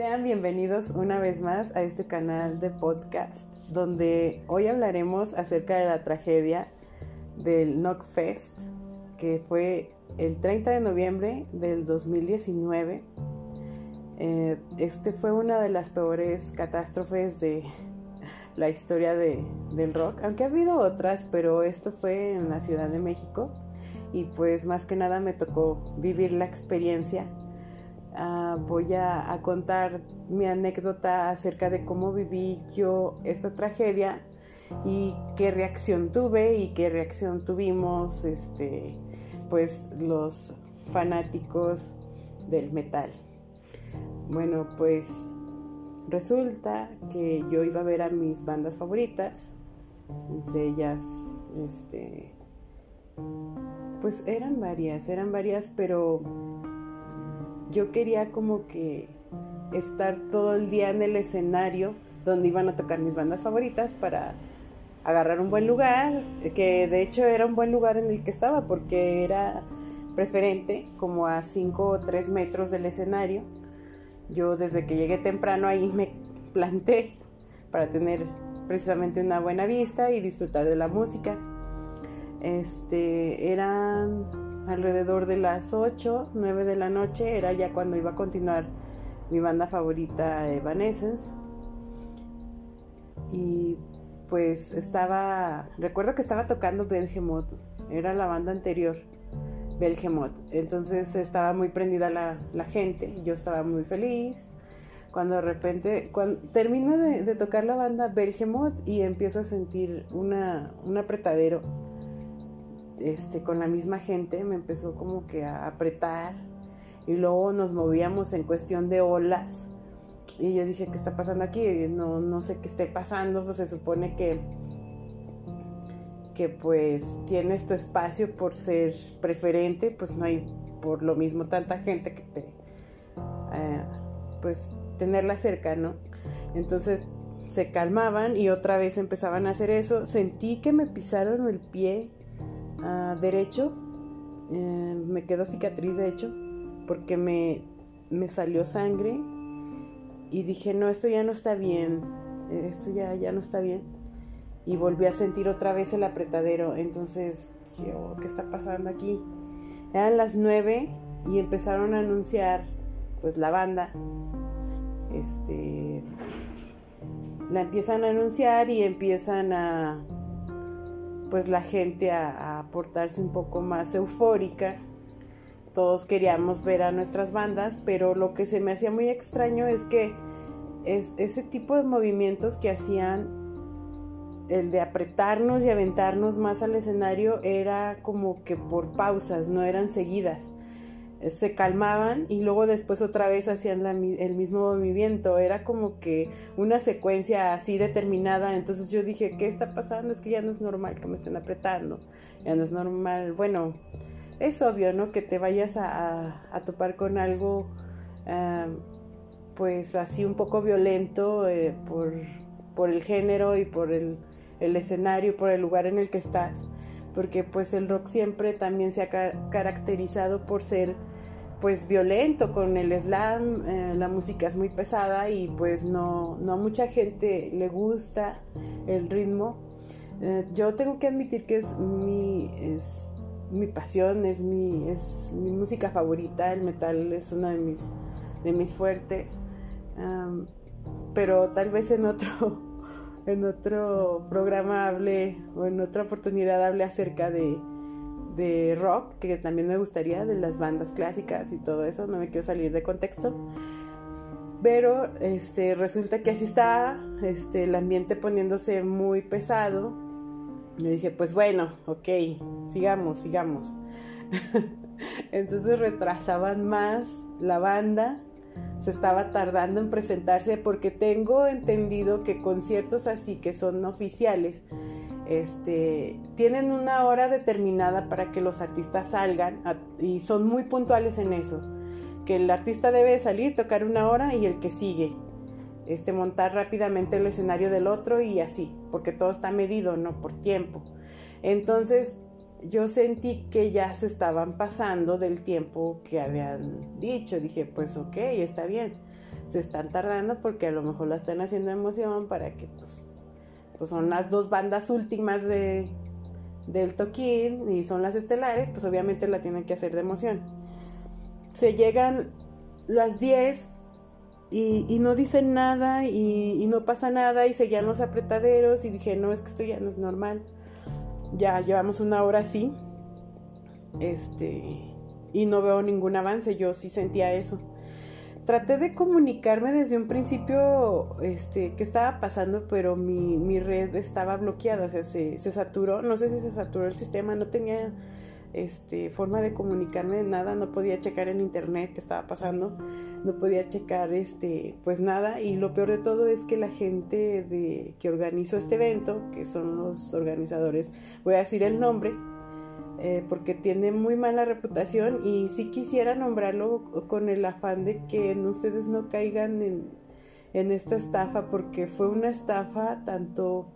Sean bienvenidos una vez más a este canal de podcast donde hoy hablaremos acerca de la tragedia del Knockfest que fue el 30 de noviembre del 2019. Eh, este fue una de las peores catástrofes de la historia de, del rock, aunque ha habido otras, pero esto fue en la Ciudad de México y pues más que nada me tocó vivir la experiencia. Ah, voy a, contar mi anécdota acerca de cómo viví yo esta tragedia y qué reacción tuve y qué reacción tuvimos este pues los fanáticos del metal. Bueno, pues resulta que yo iba a ver a mis bandas favoritas, entre ellas este pues eran varias, eran varias, pero yo quería como que estar todo el día en el escenario donde iban a tocar mis bandas favoritas para agarrar un buen lugar, que de hecho era un buen lugar en el que estaba porque era preferente, como a 5 o 3 metros del escenario. Yo desde que llegué temprano ahí me planté para tener precisamente una buena vista y disfrutar de la música. Este, eran alrededor de las 8, 9 de la noche, era ya cuando iba a continuar mi banda favorita, Evanescence. Y pues estaba, recuerdo que estaba tocando Belgemot, era la banda anterior, Belgemot. Entonces estaba muy prendida la, gente, yo estaba muy feliz. Cuando de repente, cuando termino de, tocar la banda Belgemot y empiezo a sentir una, un apretadero este, con la misma gente, me empezó como que a apretar y luego nos movíamos en cuestión de olas y yo dije, ¿qué está pasando aquí? No, no sé qué esté pasando, pues se supone que que pues tienes tu espacio por ser preferente, pues no hay por lo mismo tanta gente que te, eh, pues tenerla cerca, ¿no? Entonces se calmaban y otra vez empezaban a hacer eso. Sentí que me pisaron el pie derecho, eh, me quedó cicatriz de hecho, porque me, me salió sangre y dije, no, esto ya no está bien, esto ya, ya no está bien. Y volví a sentir otra vez el apretadero, entonces dije, oh, ¿qué está pasando aquí? Eran las nueve y empezaron a anunciar, pues la banda, este, la empiezan a anunciar y empiezan a, pues la gente a, portarse un poco más eufórica. Todos queríamos ver a nuestras bandas, pero lo que se me hacía muy extraño es que es, ese tipo de movimientos que hacían, el de apretarnos y aventarnos más al escenario, era como que por pausas, no eran seguidas se calmaban y luego después otra vez hacían el mismo movimiento. Era como que una secuencia así determinada. Entonces yo dije, ¿qué está pasando? Es que ya no es normal que me estén apretando. Ya no es normal. Bueno, es obvio, ¿no? Que te vayas a, topar con algo, pues así un poco violento eh, por, por, el género y por el, el escenario, por el lugar en el que estás porque pues el rock siempre también se ha caracterizado por ser pues violento con el slam, eh, la música es muy pesada y pues no, no a mucha gente le gusta el ritmo. Eh, yo tengo que admitir que es mi, es mi pasión, es mi, es mi música favorita, el metal es una de mis, de mis fuertes, pero tal vez en otro en otro programa hable o en otra oportunidad hable acerca de, de rock, que también me gustaría, de las bandas clásicas y todo eso, no me quiero salir de contexto. Pero este, resulta que así está este, el ambiente poniéndose muy pesado. Yo dije, pues bueno, ok, sigamos, sigamos. Entonces retrasaban más la banda se estaba tardando en presentarse porque tengo entendido que conciertos así que son oficiales este, tienen una hora determinada para que los artistas salgan y son muy puntuales en eso que el artista debe salir tocar una hora y el que sigue este montar rápidamente el escenario del otro y así porque todo está medido no por tiempo entonces yo sentí que ya se estaban pasando del tiempo que habían dicho. Dije, pues ok, está bien. se están tardando porque a lo mejor la están haciendo emoción para que pues, pues son las dos bandas últimas de, del toquín y son las estelares, pues obviamente la tienen que hacer de emoción. Se llegan las 10 y, no dicen nada y, y, no pasa nada y seguían los apretaderos y dije, no, es que esto ya no es normal. Ya llevamos una hora así. Este, y no veo ningún avance, yo sí sentía eso traté de comunicarme desde un principio este, qué estaba pasando, pero mi, red estaba bloqueada, o sea, se, saturó, no sé si se saturó el sistema, no tenía este, forma de comunicarme de nada, no podía checar en internet qué estaba pasando, no podía checar este, pues nada, y lo peor de todo es que la gente de, que organizó este evento, que son los organizadores, voy a decir el nombre, eh, porque tiene muy mala reputación y sí quisiera nombrarlo con el afán de que ustedes no caigan en, esta estafa, porque fue una estafa tanto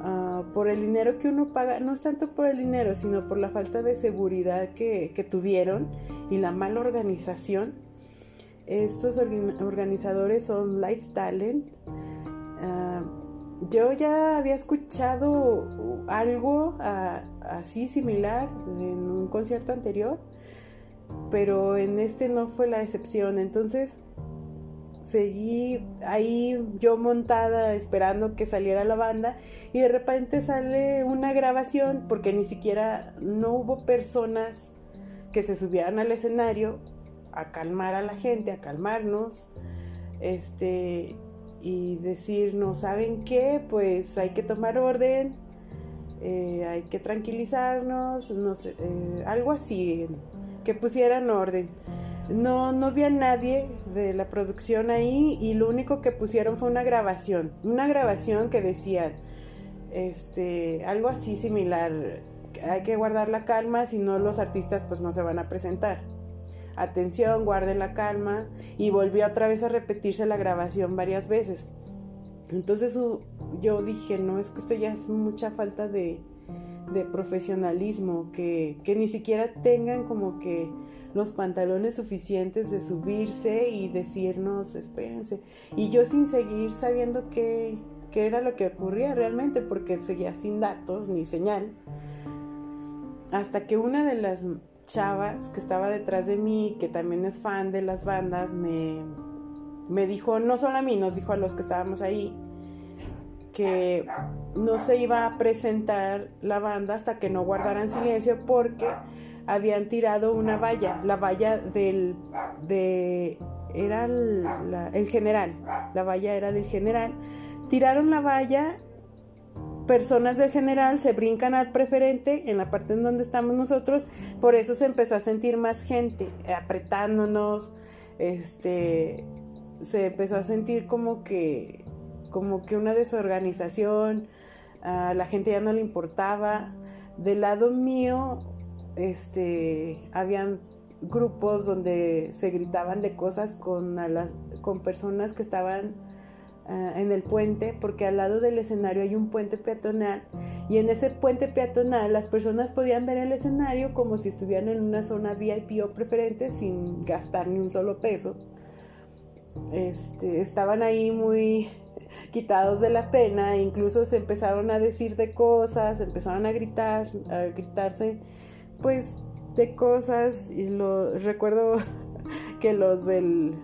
ah, por el dinero que uno paga, no es tanto por el dinero, sino por la falta de seguridad que, tuvieron y la mala organización. Estos organizadores son Life Talent. Ah, yo ya había escuchado algo ah, así similar en un concierto anterior, pero en este no fue la excepción. Entonces seguí ahí yo montada esperando que saliera la banda y de repente sale una grabación porque ni siquiera no hubo personas que se subieran al escenario a calmar a la gente, a calmarnos. Este, y decir, no saben qué, pues hay que tomar orden, eh, hay que tranquilizarnos, eh, algo así, que pusieran orden. No, no vi a nadie de la producción ahí y lo único que pusieron fue una grabación, una grabación que decía, este, algo así similar, hay que guardar la calma, si no los artistas pues no se van a presentar atención, guarden la calma y volvió otra vez a repetirse la grabación varias veces. Entonces yo dije, no, es que esto ya es mucha falta de, profesionalismo, que, ni siquiera tengan como que los pantalones suficientes de subirse y decirnos, espérense. Y yo sin seguir sabiendo qué, qué era lo que ocurría realmente, porque seguía sin datos ni señal. Hasta que una de las chavas que estaba detrás de mí, que también es fan de las bandas, me, me dijo, no solo a mí, nos dijo a los que estábamos ahí, que no se iba a presentar la banda hasta que no guardaran silencio porque habían tirado una valla, la valla del, de, era el general, la valla era del general, tiraron la valla personas del general se brincan al preferente en la parte en donde estamos nosotros, por eso se empezó a sentir más gente apretándonos, este, se empezó a sentir como que, como que una desorganización, a la gente ya no le importaba. Del lado mío, este, habían grupos donde se gritaban de cosas con, las, con personas que estaban Ah, en el puente, porque al lado del escenario hay un puente peatonal y en ese puente peatonal las personas podían ver el escenario como si estuvieran en una zona VIP o preferente sin gastar ni un solo peso. Este, estaban ahí muy quitados de la pena, incluso se empezaron a decir de cosas, empezaron a gritar, a gritarse, pues de cosas y lo recuerdo que los del,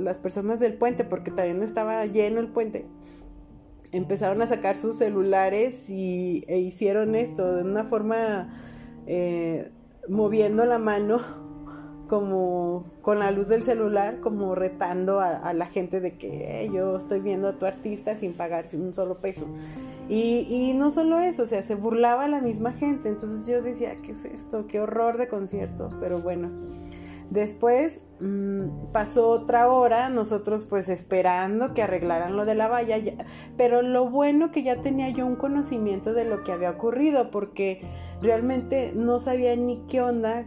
las personas del puente, porque también estaba lleno el puente, empezaron a sacar sus celulares y, e hicieron esto de una forma eh, moviendo la mano como con la luz del celular, como retando a, la gente de que yo estoy viendo a tu artista sin pagar un solo peso. Y, no solo eso, o sea, se burlaba la misma gente. Entonces yo decía, ¿qué es esto? Qué horror de concierto. Pero bueno, Después mm, pasó otra hora, nosotros pues esperando que arreglaran lo de la valla, pero lo bueno que ya tenía yo un conocimiento de lo que había ocurrido, porque realmente no sabía ni qué onda,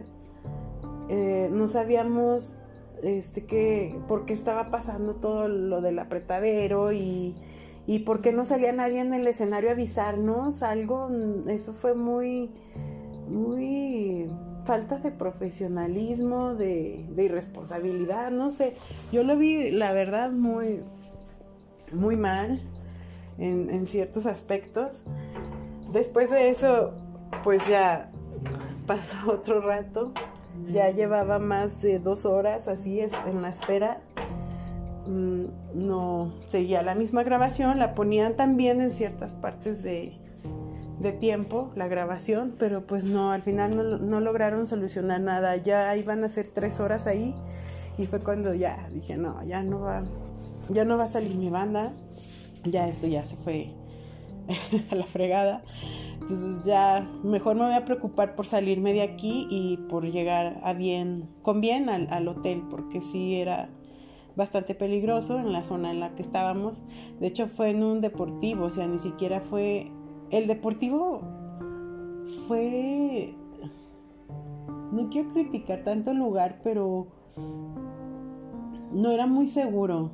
eh, no sabíamos este, que, por qué estaba pasando todo lo del apretadero y, y por qué no salía nadie en el escenario a avisarnos, algo, eso fue muy, muy falta de profesionalismo, de, irresponsabilidad, no sé. Yo lo vi, la verdad, muy, muy mal en, en ciertos aspectos. Después de eso, pues ya pasó otro rato. Ya llevaba más de dos horas así en la espera. Mm, no seguía la misma grabación, la ponían también en ciertas partes de, de tiempo la grabación, pero pues no, al final no, lograron solucionar nada. Ya iban a ser tres horas ahí y fue cuando ya dije, no, ya no va, ya no va a salir mi banda, ya esto ya se fue a la fregada. Entonces ya mejor me voy a preocupar por salirme de aquí y por llegar a bien, con bien al, hotel, porque sí era bastante peligroso en la zona en la que estábamos. De hecho fue en un deportivo, o sea, ni siquiera fue el Deportivo fue... No quiero criticar tanto el lugar, pero no era muy seguro.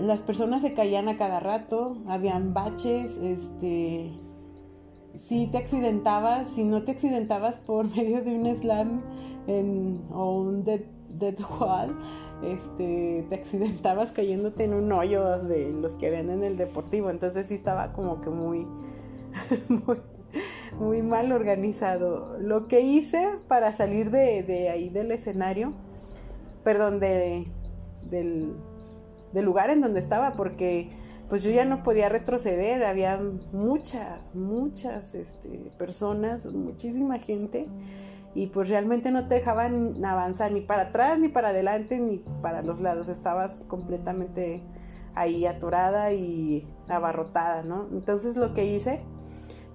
Las personas se caían a cada rato, habían baches, este... Si te accidentabas, si no te accidentabas por medio de un slam o un dead, wall, este, te accidentabas cayéndote en un hoyo de los que ven en el deportivo. Entonces sí estaba como que muy, muy, mal organizado. Lo que hice para salir de, ahí del escenario, perdón, de, del, lugar en donde estaba, porque pues yo ya no podía retroceder, había muchas, muchas este, personas, muchísima gente, y pues realmente no te dejaban avanzar ni para atrás, ni para adelante, ni para los lados, estabas completamente ahí atorada y abarrotada, ¿no? Entonces lo que hice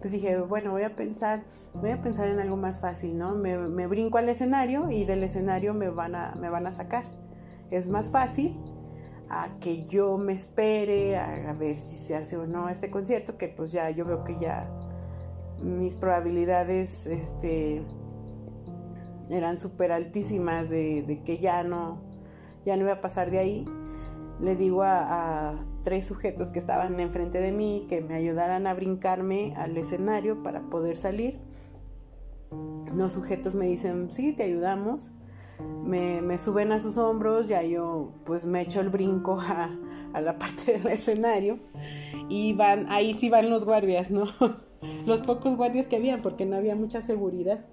pues dije, bueno, voy a pensar, voy a pensar en algo más fácil, ¿no? Me, brinco al escenario y del escenario me van, a, me van a sacar. Es más fácil a que yo me espere a, ver si se hace o no este concierto, que pues ya yo veo que ya mis probabilidades este, eran súper altísimas de, que ya no, ya no iba a pasar de ahí. Le digo a tres sujetos que estaban enfrente de mí que me ayudaran a brincarme al escenario para poder salir. Los sujetos me dicen, sí, te ayudamos. Me, suben a sus hombros, ya yo pues me echo el brinco a, la parte del escenario y van, ahí sí van los guardias, ¿no? Los pocos guardias que había, porque no había mucha seguridad.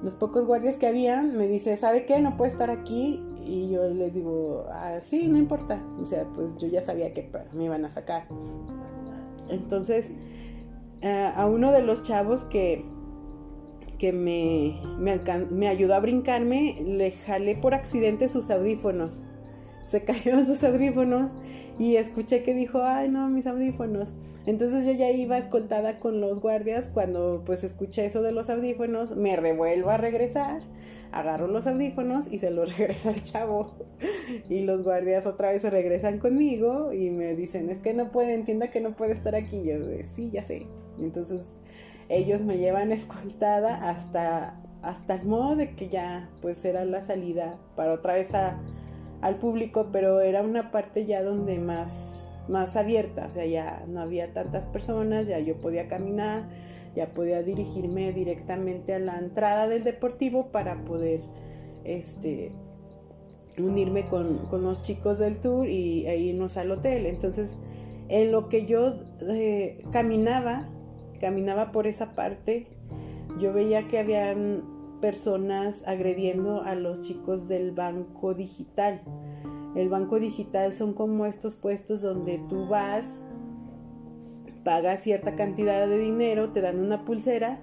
Los pocos guardias que habían me dice, ¿sabe qué? No puede estar aquí y yo les digo, ah, sí, no importa. O sea, pues yo ya sabía que me iban a sacar. Entonces, a uno de los chavos que, que me, me, ayudó a brincarme, le jalé por accidente sus audífonos se cayeron sus audífonos y escuché que dijo, ay no, mis audífonos. Entonces yo ya iba escoltada con los guardias cuando pues escuché eso de los audífonos, me revuelvo a regresar, agarro los audífonos y se los regresa al chavo. Y los guardias otra vez se regresan conmigo y me dicen, es que no puede, entienda que no puede estar aquí. yo, sí, ya sé. Entonces ellos me llevan escoltada hasta, hasta el modo de que ya pues era la salida para otra vez al público, pero era una parte ya donde más, más abierta, o sea, ya no había tantas personas, ya yo podía caminar, ya podía dirigirme directamente a la entrada del deportivo para poder este, unirme con, los chicos del tour y e irnos al hotel. Entonces, en lo que yo eh, caminaba, caminaba por esa parte, yo veía que habían personas agrediendo a los chicos del banco digital. El banco digital son como estos puestos donde tú vas, pagas cierta cantidad de dinero, te dan una pulsera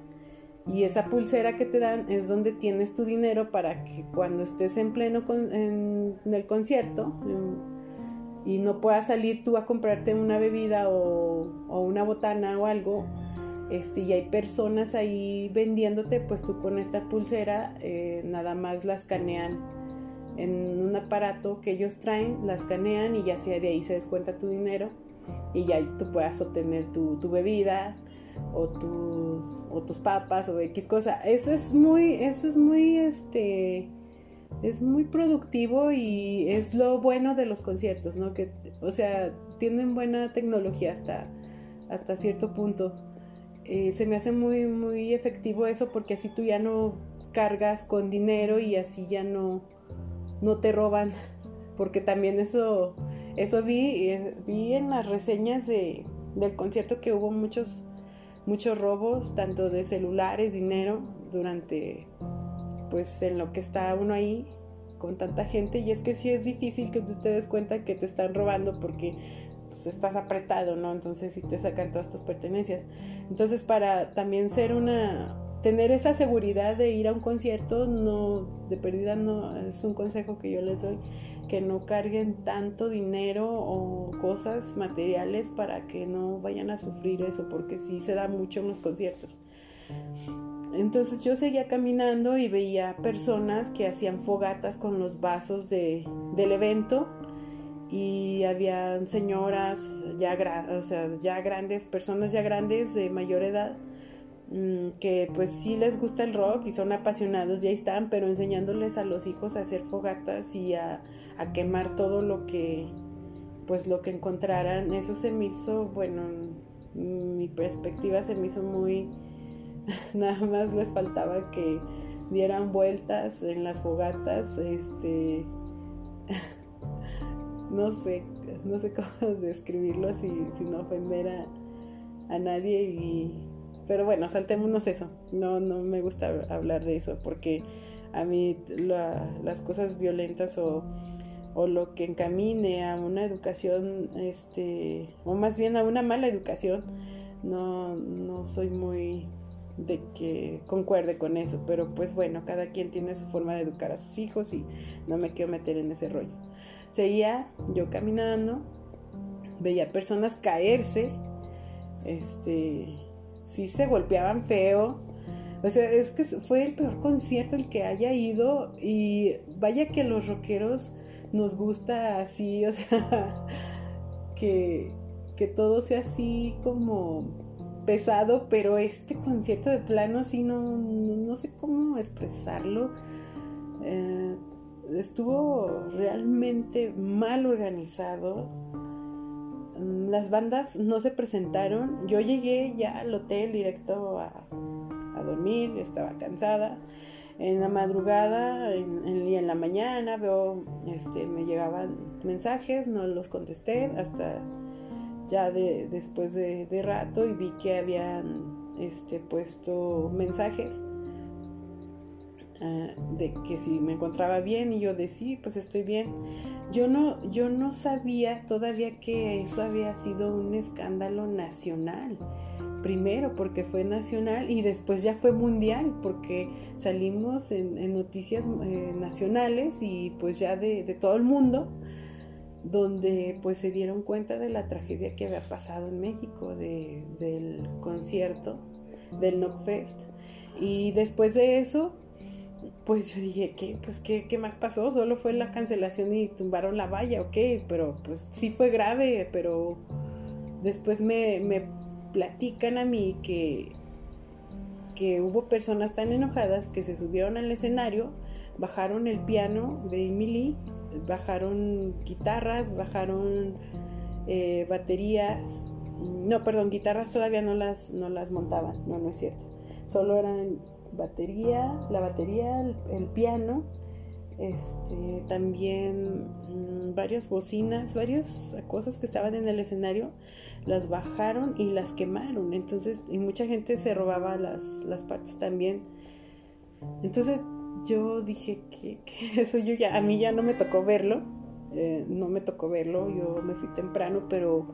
y esa pulsera que te dan es donde tienes tu dinero para que cuando estés en pleno con, en, el concierto y no puedas salir tú a comprarte una bebida o, o una botana o algo, este, y hay personas ahí vendiéndote, pues tú con esta pulsera eh, nada más la escanean en un aparato que ellos traen, la escanean y ya sea de ahí se descuenta tu dinero y ya tú puedas obtener tu, bebida o tus, o tus papas o X cosa. Eso es muy, eso es muy, este, es muy productivo y es lo bueno de los conciertos, ¿no? Que, o sea, tienen buena tecnología hasta, hasta cierto punto eh, se me hace muy, muy efectivo eso porque así tú ya no cargas con dinero y así ya no, no te roban. Porque también eso, eso vi, eh, vi en las reseñas de, del concierto que hubo muchos, muchos robos, tanto de celulares, dinero, durante, pues en lo que está uno ahí con tanta gente. Y es que sí es difícil que tú te des cuenta que te están robando porque pues, estás apretado, ¿no? Entonces sí te sacan todas tus pertenencias. Entonces para también ser una tener esa seguridad de ir a un concierto, no de pérdida no es un consejo que yo les doy, que no carguen tanto dinero o cosas materiales para que no vayan a sufrir eso, porque sí se da mucho en los conciertos. Entonces yo seguía caminando y veía personas que hacían fogatas con los vasos de, del evento y había señoras ya, o sea, ya grandes, personas ya grandes de mayor edad mm, que pues sí les gusta el rock y son apasionados y ahí están, pero enseñándoles a los hijos a hacer fogatas y a, a quemar todo lo que pues lo que encontraran, eso se me hizo, bueno, mi perspectiva se me hizo muy, nada más les faltaba que dieran vueltas en las fogatas, este, no sé, no sé cómo describirlo sin ofender a, nadie y pero bueno, saltémonos eso. No, no me gusta hablar de eso porque a mí las cosas violentas o, o, lo que encamine a una educación, este, o más bien a una mala educación, no, no soy muy de que concuerde con eso. Pero pues bueno, cada quien tiene su forma de educar a sus hijos y no me quiero meter en ese rollo. Seguía yo caminando, veía personas caerse, este, sí se golpeaban feo. O sea, es que fue el peor concierto el que haya ido y vaya que los rockeros nos gusta así, o sea, que, que todo sea así como pesado, pero este concierto de plano así no, no, sé cómo expresarlo. Eh, estuvo realmente mal organizado. Las bandas no se presentaron. Yo llegué ya al hotel directo a, dormir, estaba cansada. En la madrugada y en, la mañana veo, este, me llegaban mensajes, no los contesté hasta ya de, después de, de rato y vi que habían este, puesto mensajes Ah, de que si me encontraba bien y yo de sí, pues estoy bien. Yo no, yo no sabía todavía que eso había sido un escándalo nacional. Primero porque fue nacional y después ya fue mundial porque salimos en, noticias eh, nacionales y pues ya de, todo el mundo donde pues se dieron cuenta de la tragedia que había pasado en México del concierto del Knockfest y después de eso pues yo dije, ¿qué? Pues, ¿qué, ¿qué, más pasó? Solo fue la cancelación y tumbaron la valla, ok, pero pues sí fue grave, pero después me, me platican a mí que, que hubo personas tan enojadas que se subieron al escenario, bajaron el piano de Emily, bajaron guitarras, bajaron eh, baterías, no, perdón, guitarras todavía no las, no las montaban, no, no es cierto, solo eran batería, la batería, el, piano, este, también mm, varias bocinas, varias cosas que estaban en el escenario, las bajaron y las quemaron. Entonces, y mucha gente se robaba las, las partes también. Entonces, yo dije que, eso yo ya, a mí ya no me tocó verlo, eh, no me tocó verlo, yo me fui temprano, pero,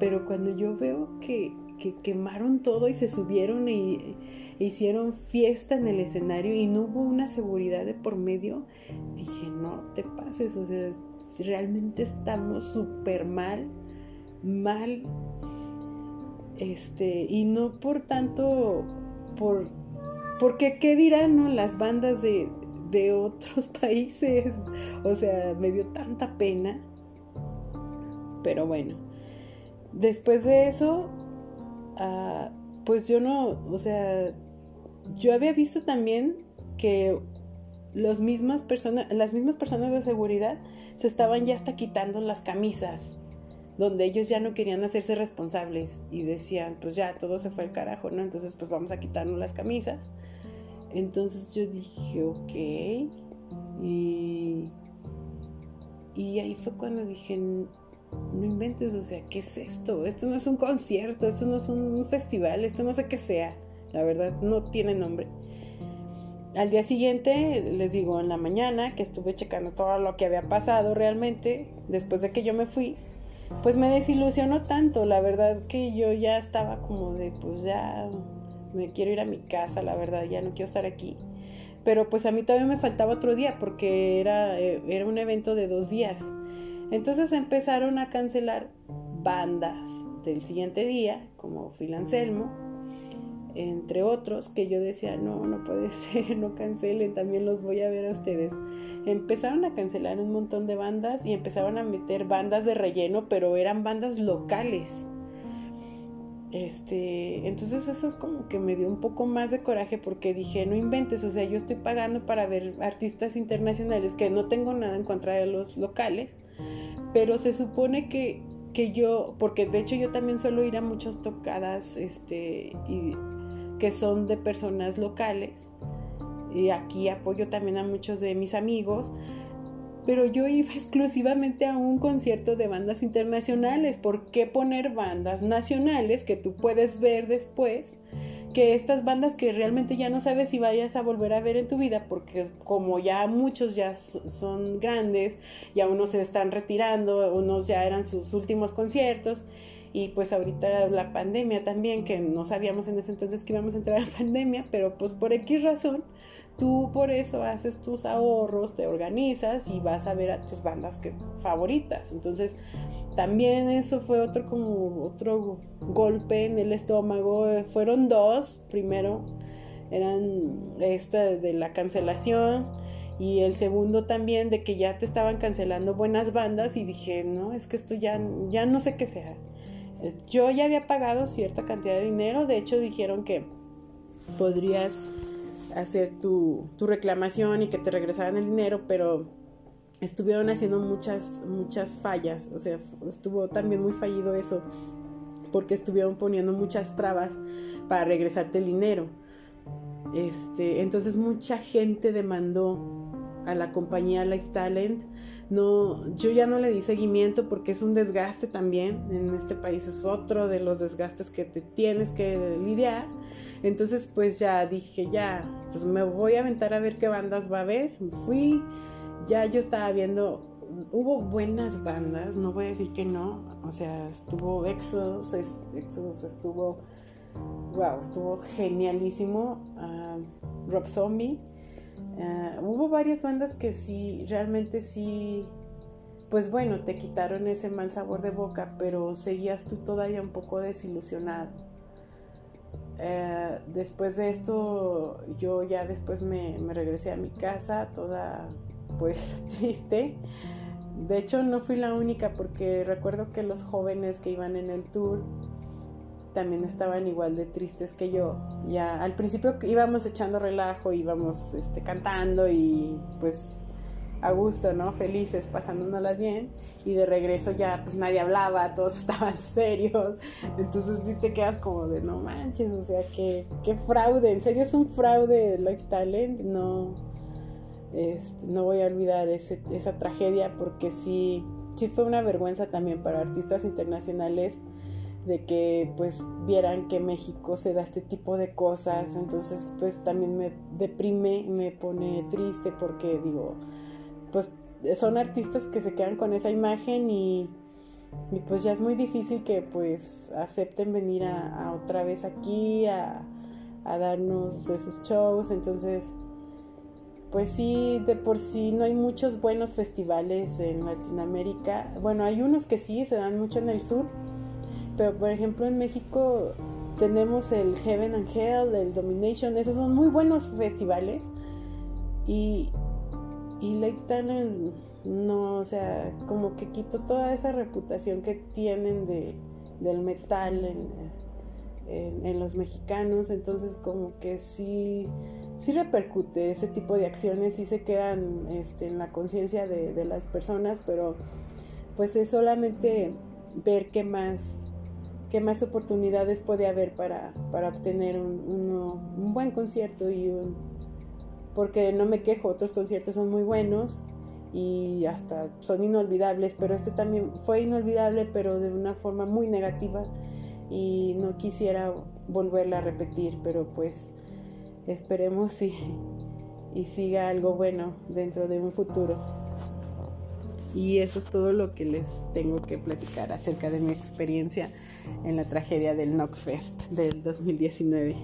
pero cuando yo veo que, que quemaron todo y se subieron y hicieron fiesta en el escenario y no hubo una seguridad de por medio, dije, no te pases, o sea, realmente estamos súper mal, mal, este, y no por tanto, por, porque qué dirán las bandas de, de otros países, o sea, me dio tanta pena, pero bueno, después de eso, ah, pues yo no, o sea, yo había visto también que los las mismas personas de seguridad se estaban ya hasta quitando las camisas donde ellos ya no querían hacerse responsables y decían, pues ya, todo se fue al carajo, ¿no? Entonces, pues vamos a quitarnos las camisas. Entonces yo dije, ok. Y, y ahí fue cuando dije, no inventes, o sea, ¿qué es esto? Esto no es un concierto, esto no es un festival, esto no sé qué sea. La verdad, no tiene nombre. Al día siguiente, les digo, en la mañana, que estuve checando todo lo que había pasado realmente, después de que yo me fui, pues me desilusionó tanto, la verdad que yo ya estaba como de, pues ya me quiero ir a mi casa, la verdad, ya no quiero estar aquí. Pero pues a mí todavía me faltaba otro día porque era, eh, era un evento de dos días. Entonces empezaron a cancelar bandas del siguiente día, como Phil Anselmo, entre otros, que yo decía, no, no puede ser, no cancelen, también los voy a ver a ustedes. Empezaron a cancelar un montón de bandas y empezaron a meter bandas de relleno, pero eran bandas locales. Este, entonces eso es como que me dio un poco más de coraje porque dije, no inventes, o sea, yo estoy pagando para ver artistas internacionales que no tengo nada en contra de los locales, pero se supone que, que yo, porque de hecho yo también suelo ir a muchas tocadas, este, y que son de personas locales. Y aquí apoyo también a muchos de mis amigos. Pero yo iba exclusivamente a un concierto de bandas internacionales. ¿Por qué poner bandas nacionales que tú puedes ver después? que estas bandas que realmente ya no sabes si vayas a volver a ver en tu vida, porque como ya muchos ya son grandes, ya unos se están retirando, unos ya eran sus últimos conciertos, y pues ahorita la pandemia también, que no sabíamos en ese entonces que íbamos a entrar a pandemia, pero pues por X razón, tú por eso haces tus ahorros, te organizas y vas a ver a tus bandas que, favoritas. Entonces, también eso fue otro como otro golpe en el estómago. Fueron dos, primero eran esta de la cancelación y el segundo también de que ya te estaban cancelando buenas bandas y dije, no, es que esto ya, ya no sé qué sea. Yo ya había pagado cierta cantidad de dinero, de hecho dijeron que podrías hacer tu, reclamación y que te regresaran el dinero, pero estuvieron haciendo muchas, muchas fallas, o sea, estuvo también muy fallido eso, porque estuvieron poniendo muchas trabas para regresarte el dinero. Este, entonces mucha gente demandó a la compañía Life Talent no, yo ya no le di seguimiento porque es un desgaste también. En este país es otro de los desgastes que te tienes que lidiar. Entonces, pues ya dije, ya, pues me voy a aventar a ver qué bandas va a haber. Fui, ya yo estaba viendo, hubo buenas bandas, no voy a decir que no. O sea, estuvo Exodus, Exodus estuvo, wow, estuvo genialísimo. Ah, Rob Zombie Ah, hubo varias bandas que sí, realmente sí, pues bueno, te quitaron ese mal sabor de boca, pero seguías tú todavía un poco desilusionado. Eh, después de esto, yo ya después me regresé a mi casa, toda pues triste. De hecho, no fui la única porque recuerdo que los jóvenes que iban en el tour también estaban igual de tristes que yo. Ya al principio íbamos echando relajo, íbamos este, cantando y pues a gusto, ¿no? Felices, pasándonos bien. Y de regreso ya pues nadie hablaba, todos estaban serios. Entonces sí te quedas como de no manches, o sea, que qué fraude, en serio es un fraude Lifestyle, no, este, no voy a olvidar esa tragedia porque sí, sí fue una vergüenza también para artistas internacionales de que pues vieran que México se da este tipo de cosas, entonces pues también me deprime, me pone triste porque digo, pues son artistas que se quedan con esa imagen y, pues ya es muy difícil que pues acepten venir a, otra vez aquí a, a darnos de sus shows, entonces pues sí, de por sí no hay muchos buenos festivales en Latinoamérica, bueno hay unos que sí, se dan mucho en el sur, pero por ejemplo en México tenemos el Heaven and Hell, el Domination, esos son muy buenos festivales. Y, y Lifestyle no, o sea, como que quitó toda esa reputación que tienen de, del metal en, en, los mexicanos. Entonces como que sí, sí repercute ese tipo de acciones, sí se quedan este, en la conciencia de, de las personas, pero pues es solamente ver qué más, qué más oportunidades puede haber para, para obtener un, un buen concierto y un, porque no me quejo, otros conciertos son muy buenos y hasta son inolvidables, pero este también fue inolvidable, pero de una forma muy negativa y no quisiera volverla a repetir, pero pues esperemos y, y siga algo bueno dentro de un futuro. Y eso es todo lo que les tengo que platicar acerca de mi experiencia en la tragedia del Knockfest del 2019.